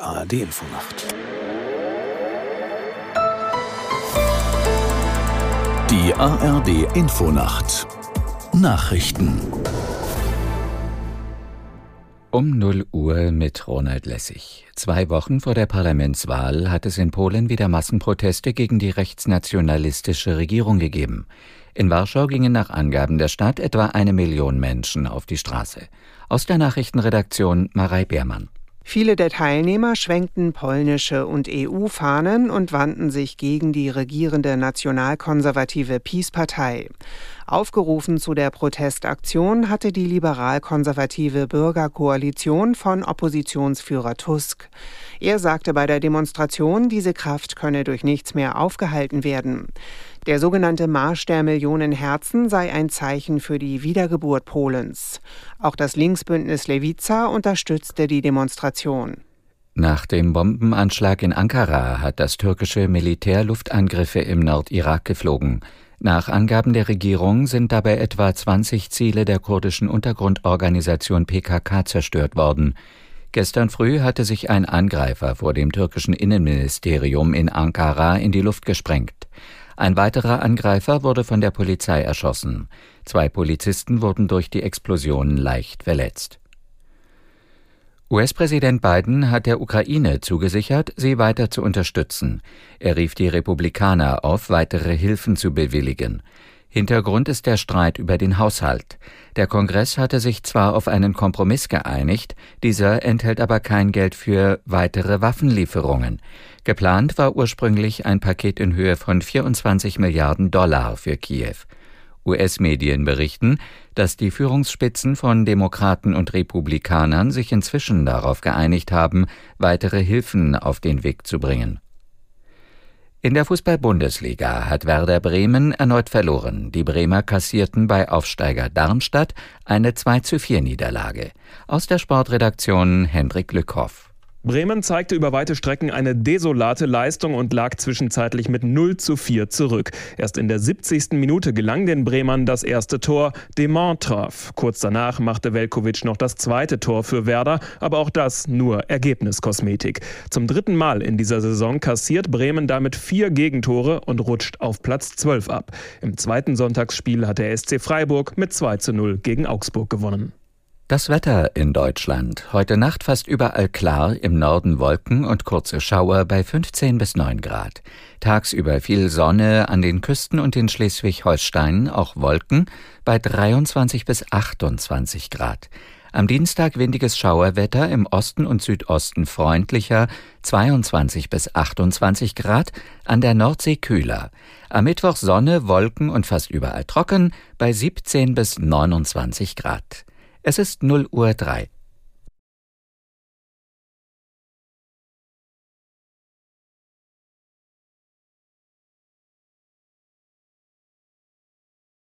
die ARD Infonacht. Die ARD Infonacht Nachrichten um 0 Uhr mit Ronald Lessig. Zwei Wochen vor der Parlamentswahl hat es in Polen wieder Massenproteste gegen die rechtsnationalistische Regierung gegeben. In Warschau gingen nach Angaben der Stadt etwa eine Million Menschen auf die Straße. Aus der Nachrichtenredaktion Marei Beermann. Viele der Teilnehmer schwenkten polnische und EU-Fahnen und wandten sich gegen die regierende nationalkonservative PiS-Partei. Aufgerufen zu der Protestaktion hatte die liberal-konservative Bürgerkoalition von Oppositionsführer Tusk. Er sagte bei der Demonstration, diese Kraft könne durch nichts mehr aufgehalten werden. Der sogenannte Marsch der Millionen Herzen sei ein Zeichen für die Wiedergeburt Polens. Auch das Linksbündnis Lewica unterstützte die Demonstration. Nach dem Bombenanschlag in Ankara hat das türkische Militär Luftangriffe im Nordirak geflogen. Nach Angaben der Regierung sind dabei etwa 20 Ziele der kurdischen Untergrundorganisation PKK zerstört worden. Gestern früh hatte sich ein Angreifer vor dem türkischen Innenministerium in Ankara in die Luft gesprengt. Ein weiterer Angreifer wurde von der Polizei erschossen. Zwei Polizisten wurden durch die Explosionen leicht verletzt. US-Präsident Biden hat der Ukraine zugesichert, sie weiter zu unterstützen. Er rief die Republikaner auf, weitere Hilfen zu bewilligen. Hintergrund ist der Streit über den Haushalt. Der Kongress hatte sich zwar auf einen Kompromiss geeinigt, dieser enthält aber kein Geld für weitere Waffenlieferungen. Geplant war ursprünglich ein Paket in Höhe von 24 Milliarden Dollar für Kiew. US-Medien berichten, dass die Führungsspitzen von Demokraten und Republikanern sich inzwischen darauf geeinigt haben, weitere Hilfen auf den Weg zu bringen. In der Fußball-Bundesliga hat Werder Bremen erneut verloren. Die Bremer kassierten bei Aufsteiger Darmstadt eine 2 zu 4 Niederlage. Aus der Sportredaktion Hendrik Lückhoff. Bremen zeigte über weite Strecken eine desolate Leistung und lag zwischenzeitlich mit 0 zu 4 zurück. Erst in der 70. Minute gelang den Bremern das erste Tor. Demont traf. Kurz danach machte Velkovic noch das zweite Tor für Werder, aber auch das nur Ergebniskosmetik. Zum dritten Mal in dieser Saison kassiert Bremen damit vier Gegentore und rutscht auf Platz 12 ab. Im zweiten Sonntagsspiel hat der SC Freiburg mit 2 zu 0 gegen Augsburg gewonnen. Das Wetter in Deutschland. Heute Nacht fast überall klar, im Norden Wolken und kurze Schauer bei 15 bis 9 Grad. Tagsüber viel Sonne an den Küsten und in Schleswig-Holstein auch Wolken bei 23 bis 28 Grad. Am Dienstag windiges Schauerwetter, im Osten und Südosten freundlicher 22 bis 28 Grad, an der Nordsee kühler. Am Mittwoch Sonne, Wolken und fast überall trocken bei 17 bis 29 Grad. Es ist 0 Uhr 3.